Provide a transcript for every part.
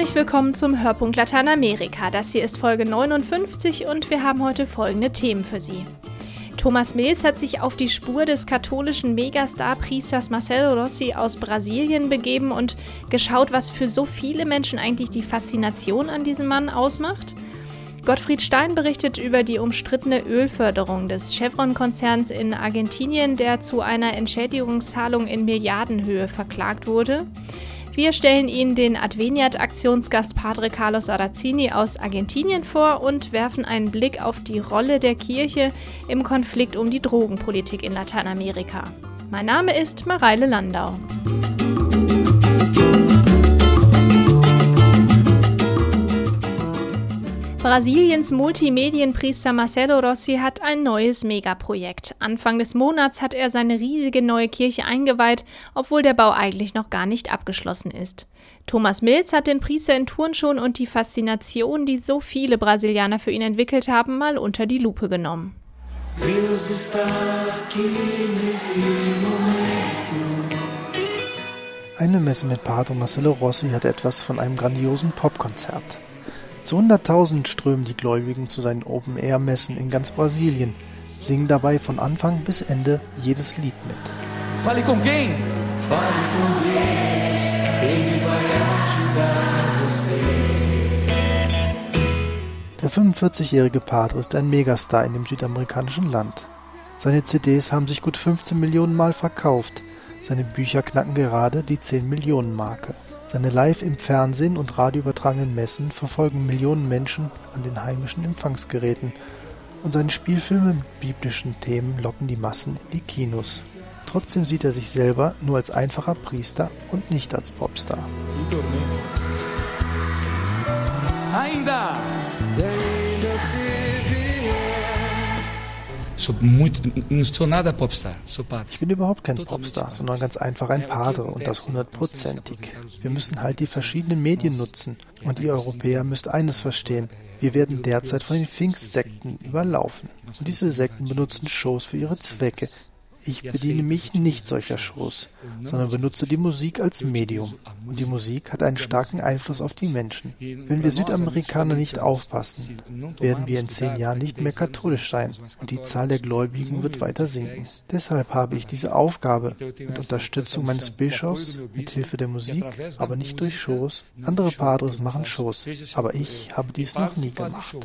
Herzlich willkommen zum Hörpunkt Lateinamerika. Das hier ist Folge 59 und wir haben heute folgende Themen für Sie. Thomas Mills hat sich auf die Spur des katholischen Megastar-Priesters Marcelo Rossi aus Brasilien begeben und geschaut, was für so viele Menschen eigentlich die Faszination an diesem Mann ausmacht. Gottfried Stein berichtet über die umstrittene Ölförderung des Chevron-Konzerns in Argentinien, der zu einer Entschädigungszahlung in Milliardenhöhe verklagt wurde. Wir stellen Ihnen den Adveniat-Aktionsgast Padre Carlos Arazzini aus Argentinien vor und werfen einen Blick auf die Rolle der Kirche im Konflikt um die Drogenpolitik in Lateinamerika. Mein Name ist Mareile Landau. Brasiliens Multimedienpriester Marcelo Rossi hat ein neues Megaprojekt. Anfang des Monats hat er seine riesige neue Kirche eingeweiht, obwohl der Bau eigentlich noch gar nicht abgeschlossen ist. Thomas Mills hat den Priester in Turnschuhen und die Faszination, die so viele Brasilianer für ihn entwickelt haben, mal unter die Lupe genommen. Eine Messe mit Pater Marcelo Rossi hat etwas von einem grandiosen Popkonzert. Zu hunderttausend strömen die Gläubigen zu seinen Open-Air-Messen in ganz Brasilien, singen dabei von Anfang bis Ende jedes Lied mit. Fale com quem? Fale com Deus, ele vai ajudar você. Der 45-jährige Padre ist ein Megastar in dem südamerikanischen Land. Seine CDs haben sich gut 15 Millionen Mal verkauft. Seine Bücher knacken gerade die 10 Millionen Marke. Seine live im Fernsehen und Radio übertragenen Messen verfolgen Millionen Menschen an den heimischen Empfangsgeräten und seine Spielfilme mit biblischen Themen locken die Massen in die Kinos. Trotzdem sieht er sich selber nur als einfacher Priester und nicht als Popstar. Ainda ich bin überhaupt kein Popstar, sondern ganz einfach ein Padre und das hundertprozentig. Wir müssen halt die verschiedenen Medien nutzen. Und ihr Europäer müsst eines verstehen. Wir werden derzeit von den Pfingstsekten überlaufen. Und diese Sekten benutzen Shows für ihre Zwecke, ich bediene mich nicht solcher Shows, sondern benutze die Musik als Medium. Und die Musik hat einen starken Einfluss auf die Menschen. Wenn wir Südamerikaner nicht aufpassen, werden wir in zehn Jahren nicht mehr katholisch sein und die Zahl der Gläubigen wird weiter sinken. Deshalb habe ich diese Aufgabe mit Unterstützung meines Bischofs, mit Hilfe der Musik, aber nicht durch Shows. Andere Padres machen Shows, aber ich habe dies noch nie gemacht.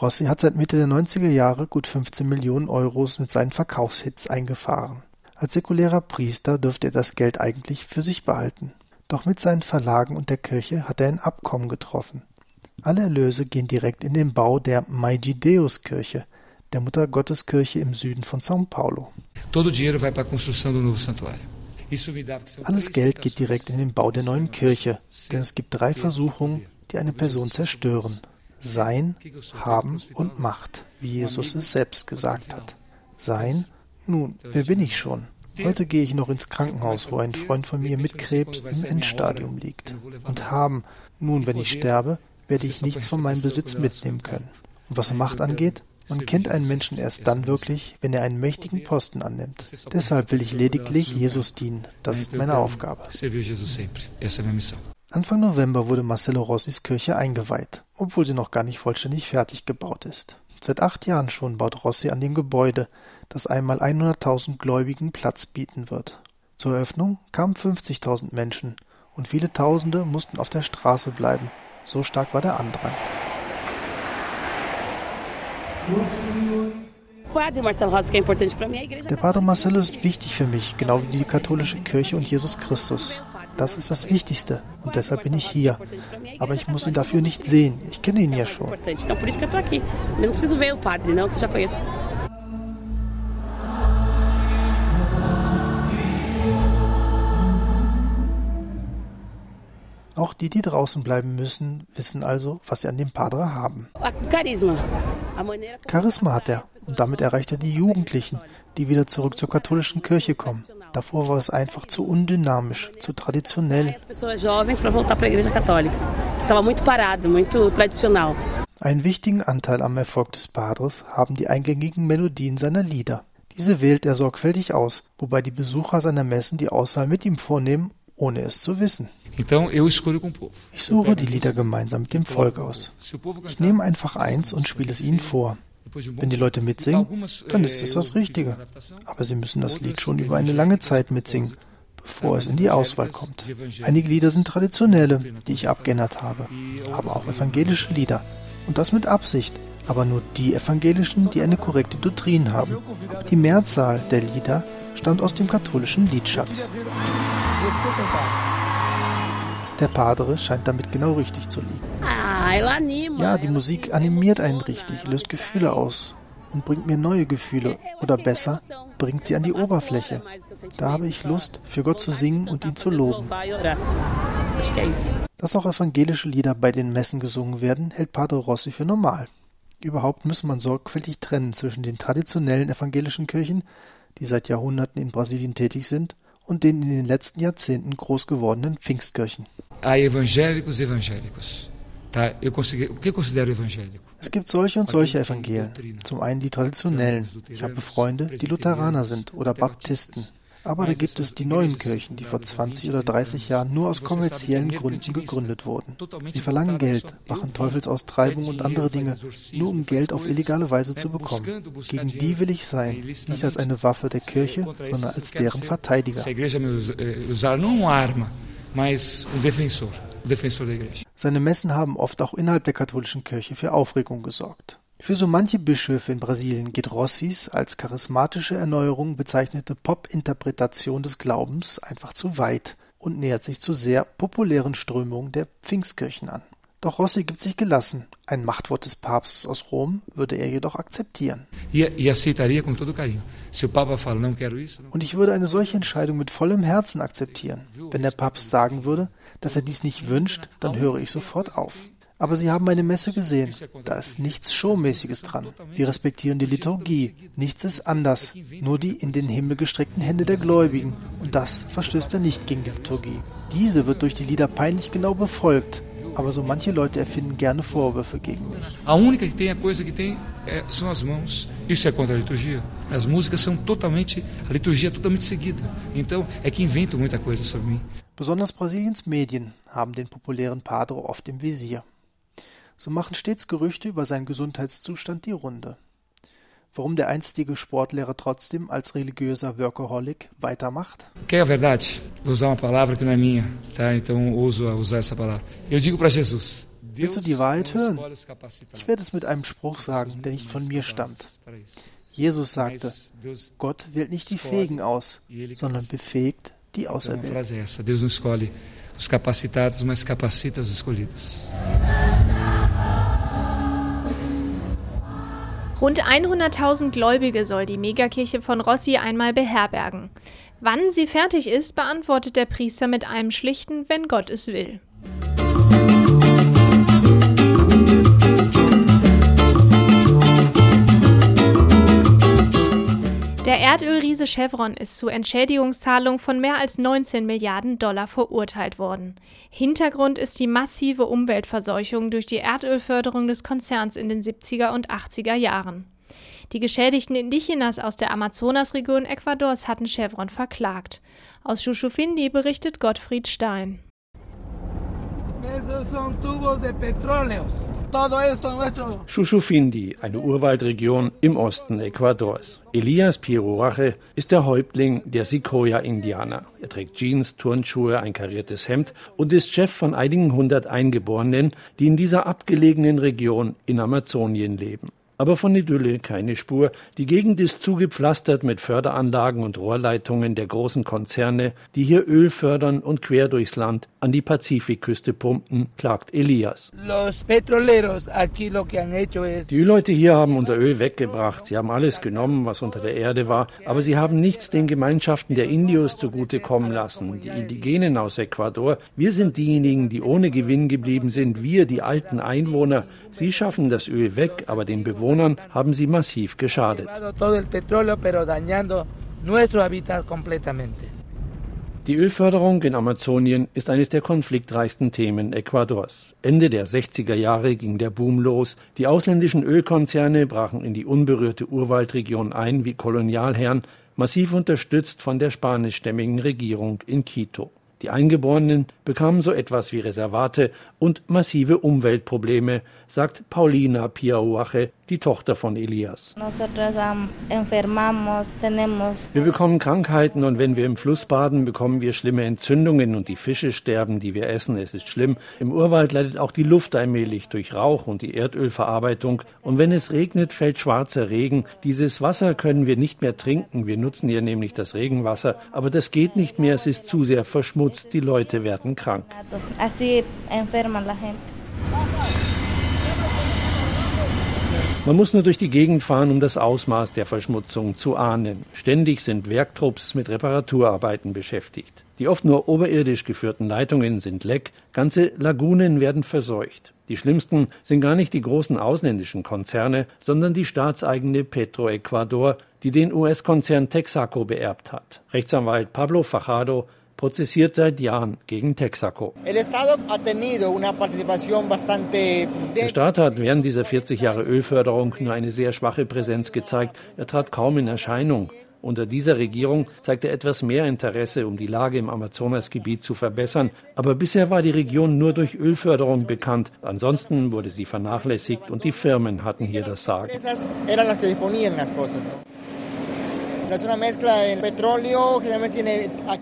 Rossi hat seit Mitte der 90er Jahre gut 15 Millionen Euros mit seinen Verkaufshits eingefahren. Als säkulärer Priester dürfte er das Geld eigentlich für sich behalten. Doch mit seinen Verlagen und der Kirche hat er ein Abkommen getroffen. Alle Erlöse gehen direkt in den Bau der Maidideus-Kirche, der Muttergotteskirche im Süden von São Paulo. Alles Geld geht direkt in den Bau der neuen Kirche, denn es gibt drei Versuchungen, die eine Person zerstören. Sein, Haben und Macht, wie Jesus es selbst gesagt hat. Sein? Nun, wer bin ich schon? Heute gehe ich noch ins Krankenhaus, wo ein Freund von mir mit Krebs im Endstadium liegt. Und haben, nun, wenn ich sterbe, werde ich nichts von meinem Besitz mitnehmen können. Und was Macht angeht, man kennt einen Menschen erst dann wirklich, wenn er einen mächtigen Posten annimmt. Deshalb will ich lediglich Jesus dienen. Das ist meine Aufgabe. Anfang November wurde Marcello Rossis Kirche eingeweiht, obwohl sie noch gar nicht vollständig fertig gebaut ist. Seit acht Jahren schon baut Rossi an dem Gebäude, das einmal 100.000 Gläubigen Platz bieten wird. Zur Eröffnung kamen 50.000 Menschen und viele Tausende mussten auf der Straße bleiben. So stark war der Andrang. Der Padre Marcello ist wichtig für mich, genau wie die katholische Kirche und Jesus Christus. Das ist das Wichtigste und deshalb bin ich hier. Aber ich muss ihn dafür nicht sehen. Ich kenne ihn ja schon. Auch die, die draußen bleiben müssen, wissen also, was sie an dem Padre haben. Charisma hat er und damit erreicht er die Jugendlichen, die wieder zurück zur katholischen Kirche kommen. Davor war es einfach zu undynamisch, zu traditionell. Einen wichtigen Anteil am Erfolg des Padres haben die eingängigen Melodien seiner Lieder. Diese wählt er sorgfältig aus, wobei die Besucher seiner Messen die Auswahl mit ihm vornehmen ohne es zu wissen. Ich suche die Lieder gemeinsam mit dem Volk aus. Ich nehme einfach eins und spiele es ihnen vor. Wenn die Leute mitsingen, dann ist es das Richtige. Aber sie müssen das Lied schon über eine lange Zeit mitsingen, bevor es in die Auswahl kommt. Einige Lieder sind traditionelle, die ich abgeändert habe, aber auch evangelische Lieder. Und das mit Absicht. Aber nur die evangelischen, die eine korrekte Doktrin haben. Die Mehrzahl der Lieder stammt aus dem katholischen Liedschatz. Der Padre scheint damit genau richtig zu liegen. Ja, die Musik animiert einen richtig, löst Gefühle aus und bringt mir neue Gefühle. Oder besser, bringt sie an die Oberfläche. Da habe ich Lust, für Gott zu singen und ihn zu loben. Dass auch evangelische Lieder bei den Messen gesungen werden, hält Padre Rossi für normal. Überhaupt muss man sorgfältig trennen zwischen den traditionellen evangelischen Kirchen, die seit Jahrhunderten in Brasilien tätig sind, und den in den letzten Jahrzehnten groß gewordenen Pfingstkirchen. Es gibt solche und solche Evangelien. Zum einen die traditionellen. Ich habe Freunde, die Lutheraner sind oder Baptisten. Aber da gibt es die neuen Kirchen, die vor 20 oder 30 Jahren nur aus kommerziellen Gründen gegründet wurden. Sie verlangen Geld, machen Teufelsaustreibung und andere Dinge, nur um Geld auf illegale Weise zu bekommen. Gegen die will ich sein, nicht als eine Waffe der Kirche, sondern als deren Verteidiger. Seine Messen haben oft auch innerhalb der katholischen Kirche für Aufregung gesorgt. Für so manche Bischöfe in Brasilien geht Rossis als charismatische Erneuerung bezeichnete Pop-Interpretation des Glaubens einfach zu weit und nähert sich zu sehr populären Strömungen der Pfingstkirchen an. Doch Rossi gibt sich gelassen. Ein Machtwort des Papstes aus Rom würde er jedoch akzeptieren. E, e und ich würde eine solche Entscheidung mit vollem Herzen akzeptieren. Wenn der Papst sagen würde, dass er dies nicht wünscht, dann höre ich sofort auf. Aber Sie haben meine Messe gesehen. Da ist nichts Showmäßiges dran. Wir respektieren die Liturgie. Nichts ist anders. Nur die in den Himmel gestreckten Hände der Gläubigen. Und das verstößt ja nicht gegen die Liturgie. Diese wird durch die Lieder peinlich genau befolgt. Aber so manche Leute erfinden gerne Vorwürfe gegen mich. A única que tem a coisa que tem é, são as mãos. Isso é contra a liturgia. As músicas são totalmente, a liturgia é totalmente seguida. Então é que inventam muita coisa sobre mim. Besonders Brasiliens Medien haben den populären Padre oft im Visier so machen stets Gerüchte über seinen Gesundheitszustand die Runde. Warum der einstige Sportlehrer trotzdem als religiöser Workaholic weitermacht? Que é a verdade? Vou usar uma palavra que não é minha, tá? Então ouso usar essa palavra. Eu digo para Jesus. Willst du die Wahrheit hören? Ich werde es mit einem Spruch sagen, der nicht von mir stammt. Jesus sagte, Gott wählt nicht die Fähigen aus, sondern befähigt die Auserwählten. Rund 100.000 Gläubige soll die Megakirche von Rossi einmal beherbergen. Wann sie fertig ist, beantwortet der Priester mit einem schlichten Wenn Gott es will. Der Erdölriese Chevron ist zu Entschädigungszahlungen von mehr als 19 Milliarden Dollar verurteilt worden. Hintergrund ist die massive Umweltverseuchung durch die Erdölförderung des Konzerns in den 70er und 80er Jahren. Die geschädigten Indigenas aus der Amazonasregion Ecuadors hatten Chevron verklagt. Aus Schuschufindi berichtet Gottfried Stein. Esos son tubos de petróleos. Shushufindi, eine Urwaldregion im Osten Ecuadors. Elias Pirorache ist der Häuptling der Sequoia-Indianer. Er trägt Jeans, Turnschuhe, ein kariertes Hemd und ist Chef von einigen hundert Eingeborenen, die in dieser abgelegenen Region in Amazonien leben. Aber von Idylle keine Spur. Die Gegend ist zugepflastert mit Förderanlagen und Rohrleitungen der großen Konzerne, die hier Öl fördern und quer durchs Land an die Pazifikküste pumpen, klagt Elias. Die Ölleute hier haben unser Öl weggebracht. Sie haben alles genommen, was unter der Erde war, aber sie haben nichts den Gemeinschaften der Indios zugutekommen lassen. Die Indigenen aus Ecuador, wir sind diejenigen, die ohne Gewinn geblieben sind. Wir, die alten Einwohner, sie schaffen das Öl weg, aber den Bewohnern Bewohnern haben sie massiv geschadet. Die Ölförderung in Amazonien ist eines der konfliktreichsten Themen Ecuadors. Ende der 60er Jahre ging der Boom los. Die ausländischen Ölkonzerne brachen in die unberührte Urwaldregion ein wie Kolonialherren, massiv unterstützt von der spanischstämmigen Regierung in Quito. Die Eingeborenen bekamen so etwas wie Reservate und massive Umweltprobleme, sagt Paulina Piauache, die Tochter von Elias. Wir bekommen Krankheiten und wenn wir im Fluss baden, bekommen wir schlimme Entzündungen und die Fische sterben, die wir essen. Es ist schlimm. Im Urwald leidet auch die Luft allmählich durch Rauch und die Erdölverarbeitung. Und wenn es regnet, fällt schwarzer Regen. Dieses Wasser können wir nicht mehr trinken. Wir nutzen hier nämlich das Regenwasser. Aber das geht nicht mehr. Es ist zu sehr verschmutzt. Die Leute werden krank. Man muss nur durch die Gegend fahren, um das Ausmaß der Verschmutzung zu ahnen. Ständig sind Werktrupps mit Reparaturarbeiten beschäftigt. Die oft nur oberirdisch geführten Leitungen sind leck, ganze Lagunen werden verseucht. Die schlimmsten sind gar nicht die großen ausländischen Konzerne, sondern die staatseigene Petroecuador, die den US-Konzern Texaco beerbt hat. Rechtsanwalt Pablo Fajardo prozessiert seit Jahren gegen Texaco. Der Staat hat während dieser 40 Jahre Ölförderung nur eine sehr schwache Präsenz gezeigt. Er trat kaum in Erscheinung. Unter dieser Regierung zeigte er etwas mehr Interesse, um die Lage im Amazonasgebiet zu verbessern. Aber bisher war die Region nur durch Ölförderung bekannt. Ansonsten wurde sie vernachlässigt und die Firmen hatten hier das Sagen.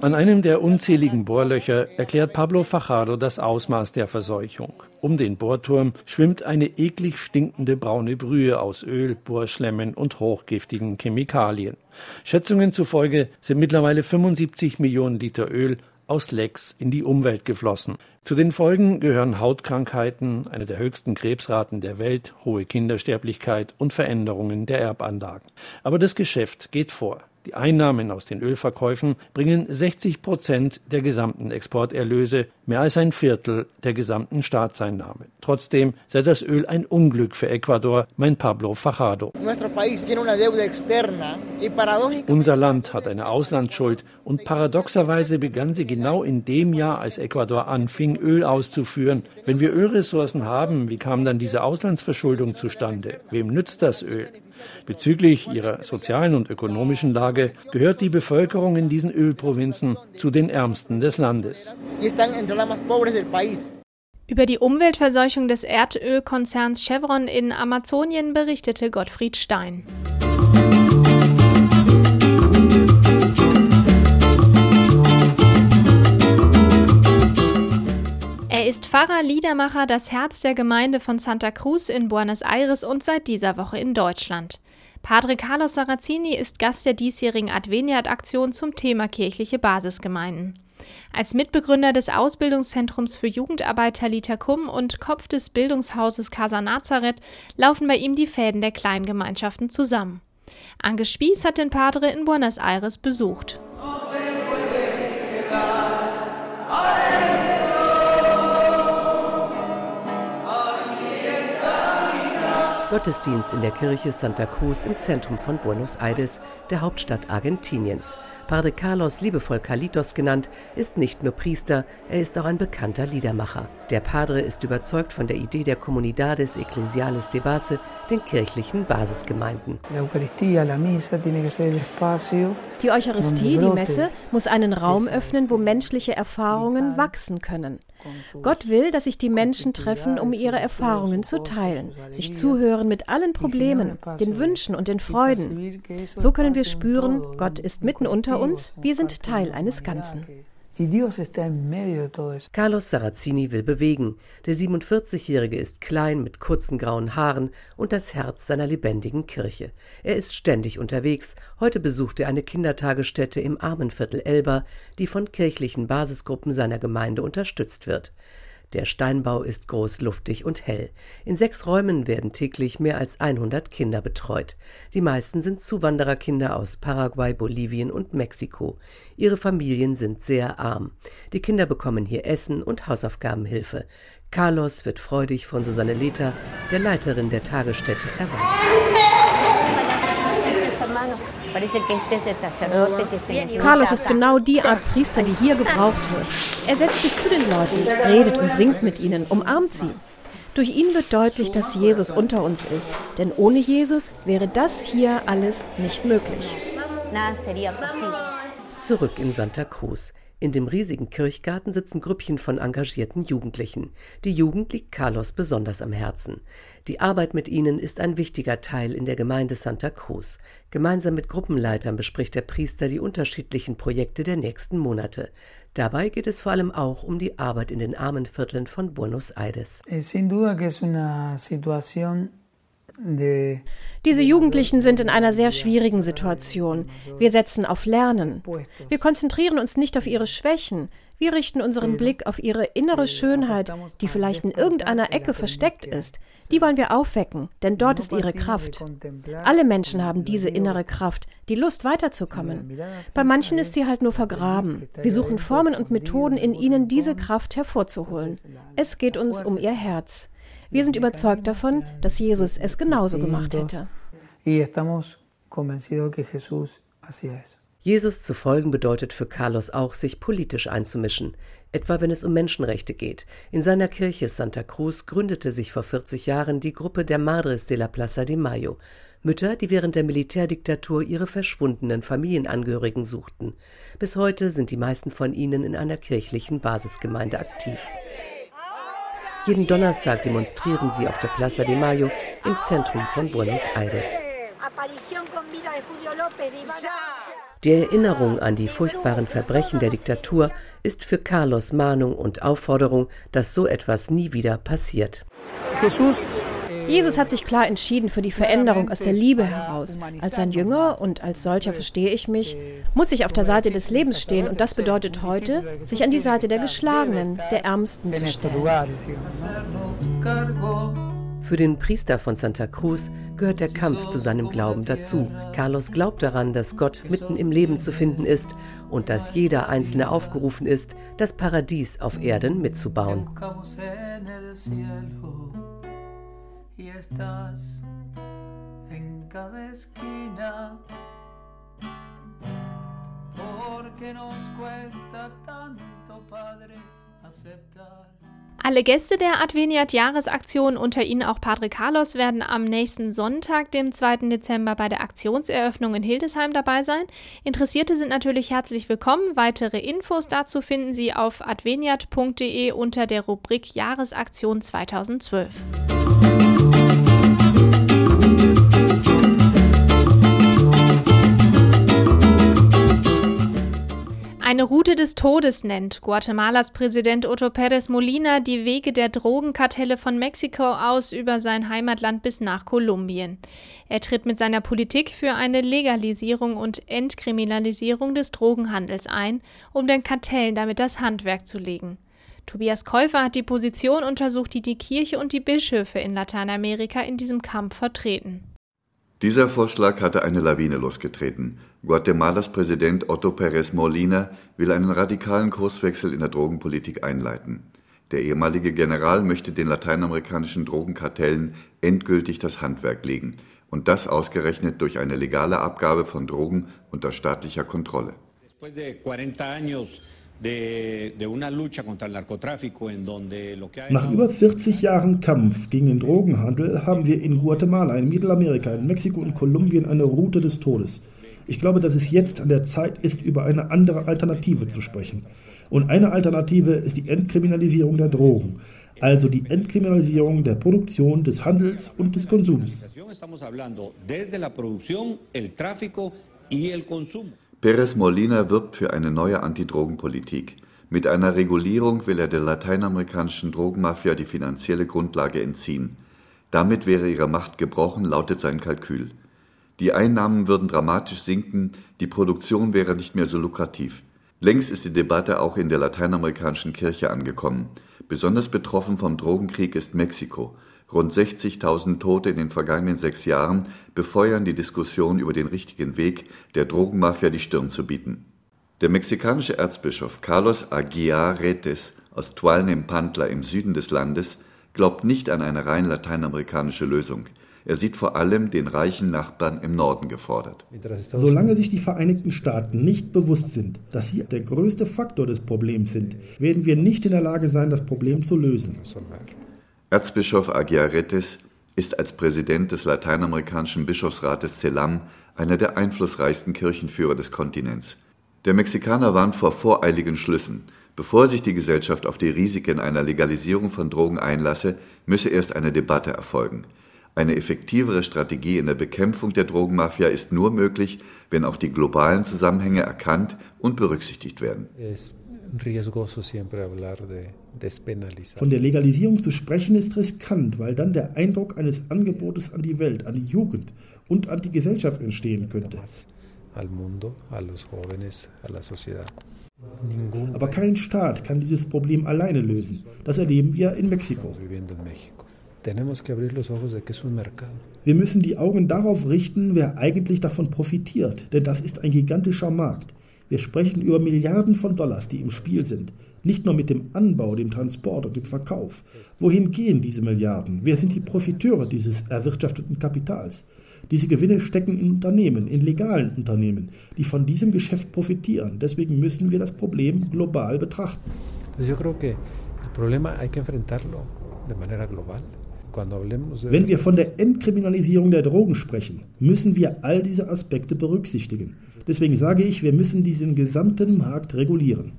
An einem der unzähligen Bohrlöcher erklärt Pablo Fajardo das Ausmaß der Verseuchung. Um den Bohrturm schwimmt eine eklig stinkende braune Brühe aus Öl, Bohrschlemmen und hochgiftigen Chemikalien. Schätzungen zufolge sind mittlerweile 75 Millionen Liter Öl aus Lecks in die Umwelt geflossen. Zu den Folgen gehören Hautkrankheiten, eine der höchsten Krebsraten der Welt, hohe Kindersterblichkeit und Veränderungen der Erbanlagen. Aber das Geschäft geht vor. Die Einnahmen aus den Ölverkäufen bringen 60 Prozent der gesamten Exporterlöse, mehr als ein Viertel der gesamten Staatseinnahmen. Trotzdem sei das Öl ein Unglück für Ecuador, meint Pablo Fajardo. Unser Land hat eine Auslandsschuld und paradoxerweise begann sie genau in dem Jahr, als Ecuador anfing, Öl auszuführen. Wenn wir Ölressourcen haben, wie kam dann diese Auslandsverschuldung zustande? Wem nützt das Öl? Bezüglich ihrer sozialen und ökonomischen Lage gehört die Bevölkerung in diesen Ölprovinzen zu den ärmsten des Landes. Über die Umweltverseuchung des Erdölkonzerns Chevron in Amazonien berichtete Gottfried Stein. Ist Pfarrer, Liedermacher, das Herz der Gemeinde von Santa Cruz in Buenos Aires und seit dieser Woche in Deutschland. Padre Carlos Sarrazini ist Gast der diesjährigen Adveniat-Aktion zum Thema kirchliche Basisgemeinden. Als Mitbegründer des Ausbildungszentrums für Jugendarbeiter Litacum und Kopf des Bildungshauses Casa Nazareth laufen bei ihm die Fäden der Kleingemeinschaften zusammen. Ange Spieß hat den Padre in Buenos Aires besucht. Gottesdienst in der Kirche Santa Cruz im Zentrum von Buenos Aires, der Hauptstadt Argentiniens. Padre Carlos, liebevoll Carlitos genannt, ist nicht nur Priester, er ist auch ein bekannter Liedermacher. Der Padre ist überzeugt von der Idee der Comunidades Ecclesiales de Base, den kirchlichen Basisgemeinden. Die Eucharistie, die Messe, muss einen Raum öffnen, wo menschliche Erfahrungen wachsen können. Gott will, dass sich die Menschen treffen, um ihre Erfahrungen zu teilen, sich zuhören mit allen Problemen, den Wünschen und den Freuden. So können wir spüren, Gott ist mitten unter uns, wir sind Teil eines Ganzen. Carlos Sarrazini will bewegen. Der 47-Jährige ist klein mit kurzen grauen Haaren und das Herz seiner lebendigen Kirche. Er ist ständig unterwegs. Heute besucht er eine Kindertagesstätte im Armenviertel Elba, die von kirchlichen Basisgruppen seiner Gemeinde unterstützt wird. Der Steinbau ist groß, luftig und hell. In sechs Räumen werden täglich mehr als 100 Kinder betreut. Die meisten sind Zuwandererkinder aus Paraguay, Bolivien und Mexiko. Ihre Familien sind sehr arm. Die Kinder bekommen hier Essen und Hausaufgabenhilfe. Carlos wird freudig von Susanne Leta, der Leiterin der Tagesstätte, erwartet. Carlos ist genau die Art Priester, die hier gebraucht wird. Er setzt sich zu den Leuten, redet und singt mit ihnen, umarmt sie. Durch ihn wird deutlich, dass Jesus unter uns ist, denn ohne Jesus wäre das hier alles nicht möglich. Zurück in Santa Cruz. In dem riesigen Kirchgarten sitzen Grüppchen von engagierten Jugendlichen. Die Jugend liegt Carlos besonders am Herzen. Die Arbeit mit ihnen ist ein wichtiger Teil in der Gemeinde Santa Cruz. Gemeinsam mit Gruppenleitern bespricht der Priester die unterschiedlichen Projekte der nächsten Monate. Dabei geht es vor allem auch um die Arbeit in den Armenvierteln von Buenos Aires. Es una situación diese Jugendlichen sind in einer sehr schwierigen Situation. Wir setzen auf Lernen. Wir konzentrieren uns nicht auf ihre Schwächen. Wir richten unseren Blick auf ihre innere Schönheit, die vielleicht in irgendeiner Ecke versteckt ist. Die wollen wir aufwecken, denn dort ist ihre Kraft. Alle Menschen haben diese innere Kraft, die Lust weiterzukommen. Bei manchen ist sie halt nur vergraben. Wir suchen Formen und Methoden, in ihnen diese Kraft hervorzuholen. Es geht uns um ihr Herz. Wir sind überzeugt davon, dass Jesus es genauso gemacht hätte. Jesus zu folgen bedeutet für Carlos auch, sich politisch einzumischen, etwa wenn es um Menschenrechte geht. In seiner Kirche Santa Cruz gründete sich vor 40 Jahren die Gruppe der Madres de la Plaza de Mayo, Mütter, die während der Militärdiktatur ihre verschwundenen Familienangehörigen suchten. Bis heute sind die meisten von ihnen in einer kirchlichen Basisgemeinde aktiv. Jeden Donnerstag demonstrieren sie auf der Plaza de Mayo im Zentrum von Buenos Aires. Die Erinnerung an die furchtbaren Verbrechen der Diktatur ist für Carlos Mahnung und Aufforderung, dass so etwas nie wieder passiert. Jesus Jesus hat sich klar entschieden für die Veränderung aus der Liebe heraus. Als sein Jünger und als solcher verstehe ich mich, muss ich auf der Seite des Lebens stehen und das bedeutet heute, sich an die Seite der Geschlagenen, der Ärmsten zu stellen. Für den Priester von Santa Cruz gehört der Kampf zu seinem Glauben dazu. Carlos glaubt daran, dass Gott mitten im Leben zu finden ist und dass jeder Einzelne aufgerufen ist, das Paradies auf Erden mitzubauen y estás en cada esquina. Porque nos cuesta tanto, Padre, aceptar. Alle Gäste der Adveniat-Jahresaktion, unter ihnen auch Padre Carlos, werden am nächsten Sonntag, dem 2. Dezember, bei der Aktionseröffnung in Hildesheim dabei sein. Interessierte sind natürlich herzlich willkommen. Weitere Infos dazu finden Sie auf adveniat.de unter der Rubrik Jahresaktion 2012. Eine Route des Todes nennt Guatemalas Präsident Otto Pérez Molina die Wege der Drogenkartelle von Mexiko aus über sein Heimatland bis nach Kolumbien. Er tritt mit seiner Politik für eine Legalisierung und Entkriminalisierung des Drogenhandels ein, um den Kartellen damit das Handwerk zu legen. Tobias Käufer hat die Position untersucht, die die Kirche und die Bischöfe in Lateinamerika in diesem Kampf vertreten. Dieser Vorschlag hatte eine Lawine losgetreten. Guatemalas Präsident Otto Pérez Molina will einen radikalen Kurswechsel in der Drogenpolitik einleiten. Der ehemalige General möchte den lateinamerikanischen Drogenkartellen endgültig das Handwerk legen. Und das ausgerechnet durch eine legale Abgabe von Drogen unter staatlicher Kontrolle. Nach über 40 Jahren Kampf gegen den Drogenhandel haben wir in Guatemala, in Mittelamerika, in Mexiko und Kolumbien eine Route des Todes. Ich glaube, dass es jetzt an der Zeit ist, über eine andere Alternative zu sprechen. Und eine Alternative ist die Entkriminalisierung der Drogen, also die Entkriminalisierung der Produktion, des Handels und des Konsums. Pérez Molina wirbt für eine neue Antidrogenpolitik. Mit einer Regulierung will er der lateinamerikanischen Drogenmafia die finanzielle Grundlage entziehen. Damit wäre ihre Macht gebrochen, lautet sein Kalkül. Die Einnahmen würden dramatisch sinken, die Produktion wäre nicht mehr so lukrativ. Längst ist die Debatte auch in der lateinamerikanischen Kirche angekommen. Besonders betroffen vom Drogenkrieg ist Mexiko. Rund 60.000 Tote in den vergangenen sechs Jahren befeuern die Diskussion über den richtigen Weg, der Drogenmafia die Stirn zu bieten. Der mexikanische Erzbischof Carlos Aguiar Retes aus Tualnepantla im Süden des Landes glaubt nicht an eine rein lateinamerikanische Lösung. Er sieht vor allem den reichen Nachbarn im Norden gefordert. Solange sich die Vereinigten Staaten nicht bewusst sind, dass sie der größte Faktor des Problems sind, werden wir nicht in der Lage sein, das Problem zu lösen. Erzbischof Aguiaretes ist als Präsident des lateinamerikanischen Bischofsrates CELAM einer der einflussreichsten Kirchenführer des Kontinents. Der Mexikaner warnt vor voreiligen Schlüssen. Bevor sich die Gesellschaft auf die Risiken einer Legalisierung von Drogen einlasse, müsse erst eine Debatte erfolgen. Eine effektivere Strategie in der Bekämpfung der Drogenmafia ist nur möglich, wenn auch die globalen Zusammenhänge erkannt und berücksichtigt werden. Von der Legalisierung zu sprechen ist riskant, weil dann der Eindruck eines Angebotes an die Welt, an die Jugend und an die Gesellschaft entstehen könnte. Aber kein Staat kann dieses Problem alleine lösen. Das erleben wir in Mexiko. Wir müssen die Augen darauf richten, wer eigentlich davon profitiert, denn das ist ein gigantischer Markt. Wir sprechen über Milliarden von Dollars, die im Spiel sind. Nicht nur mit dem Anbau, dem Transport und dem Verkauf. Wohin gehen diese Milliarden? Wer sind die Profiteure dieses erwirtschafteten Kapitals? Diese Gewinne stecken in Unternehmen, in legalen Unternehmen, die von diesem Geschäft profitieren. Deswegen müssen wir das Problem global betrachten. Wenn wir von der Entkriminalisierung der Drogen sprechen, müssen wir all diese Aspekte berücksichtigen. Deswegen sage ich, wir müssen diesen gesamten Markt regulieren.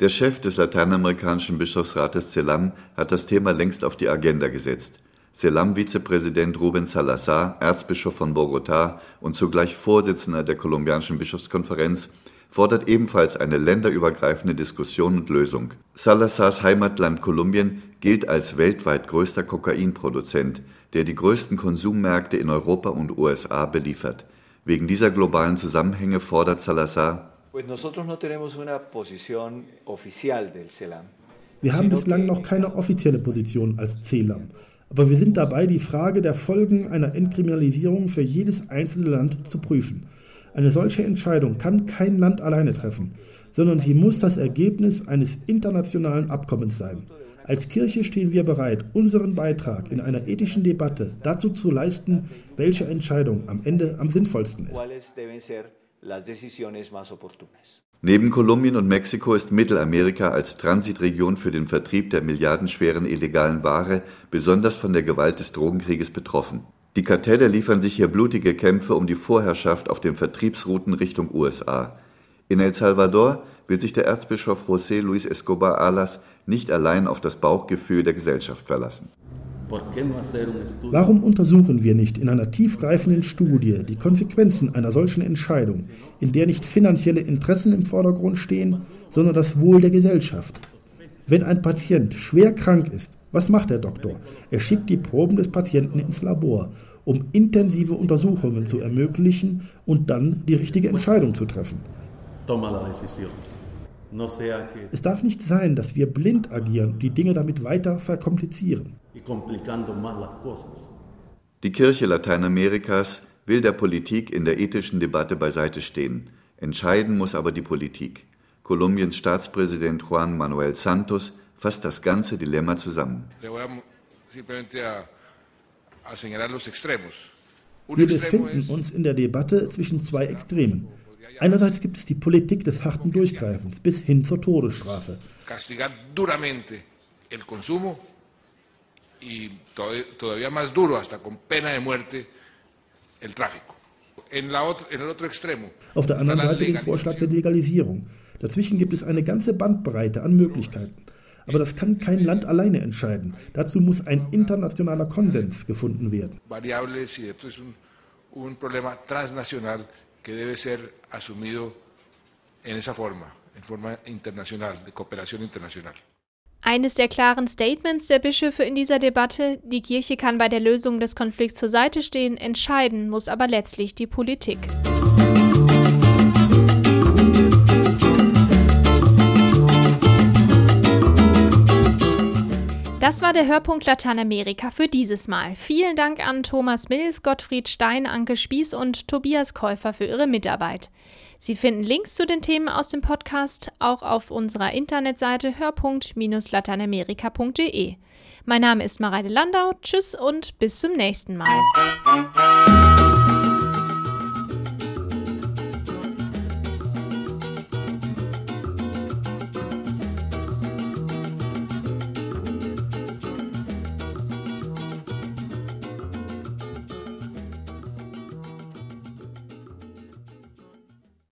Der Chef des lateinamerikanischen Bischofsrates Celam hat das Thema längst auf die Agenda gesetzt. Celam-Vizepräsident Ruben Salazar, Erzbischof von Bogotá und zugleich Vorsitzender der kolumbianischen Bischofskonferenz, fordert ebenfalls eine länderübergreifende Diskussion und Lösung. Salazars Heimatland Kolumbien gilt als weltweit größter Kokainproduzent, der die größten Konsummärkte in Europa und USA beliefert. Wegen dieser globalen Zusammenhänge fordert Salazar, wir haben bislang noch keine offizielle Position als CELAM, aber wir sind dabei, die Frage der Folgen einer Entkriminalisierung für jedes einzelne Land zu prüfen. Eine solche Entscheidung kann kein Land alleine treffen, sondern sie muss das Ergebnis eines internationalen Abkommens sein. Als Kirche stehen wir bereit, unseren Beitrag in einer ethischen Debatte dazu zu leisten, welche Entscheidung am Ende am sinnvollsten ist. Neben Kolumbien und Mexiko ist Mittelamerika als Transitregion für den Vertrieb der milliardenschweren illegalen Ware besonders von der Gewalt des Drogenkrieges betroffen. Die Kartelle liefern sich hier blutige Kämpfe um die Vorherrschaft auf den Vertriebsrouten Richtung USA. In El Salvador will sich der Erzbischof José Luis Escobar Alas nicht allein auf das Bauchgefühl der Gesellschaft verlassen. Warum untersuchen wir nicht in einer tiefgreifenden Studie die Konsequenzen einer solchen Entscheidung, in der nicht finanzielle Interessen im Vordergrund stehen, sondern das Wohl der Gesellschaft? Wenn ein Patient schwer krank ist, was macht der Doktor? Er schickt die Proben des Patienten ins Labor, um intensive Untersuchungen zu ermöglichen und dann die richtige Entscheidung zu treffen. Es darf nicht sein, dass wir blind agieren und die Dinge damit weiter verkomplizieren. Die Kirche Lateinamerikas will der Politik in der ethischen Debatte beiseite stehen. Entscheiden muss aber die Politik. Kolumbiens Staatspräsident Juan Manuel Santos fasst das ganze Dilemma zusammen. Wir befinden uns in der Debatte zwischen zwei Extremen. Einerseits gibt es die Politik des harten Durchgreifens bis hin zur Todesstrafe. Auf der anderen Seite den Vorschlag der Legalisierung. Dazwischen gibt es eine ganze Bandbreite an Möglichkeiten. Aber das kann kein Land alleine entscheiden. Dazu muss ein internationaler Konsens gefunden werden. Que debe ser asumido en esa forma, en forma internacional, de cooperación internacional. Eines der klaren Statements der Bischöfe in dieser Debatte, die Kirche kann bei der Lösung des Konflikts zur Seite stehen, entscheiden muss aber letztlich die Politik. Das war der Hörpunkt Lateinamerika für dieses Mal. Vielen Dank an Thomas Mills, Gottfried Stein, Anke Spieß und Tobias Käufer für ihre Mitarbeit. Sie finden Links zu den Themen aus dem Podcast auch auf unserer Internetseite hörpunkt-lateinamerika.de. Mein Name ist Mareide Landau. Tschüss und bis zum nächsten Mal.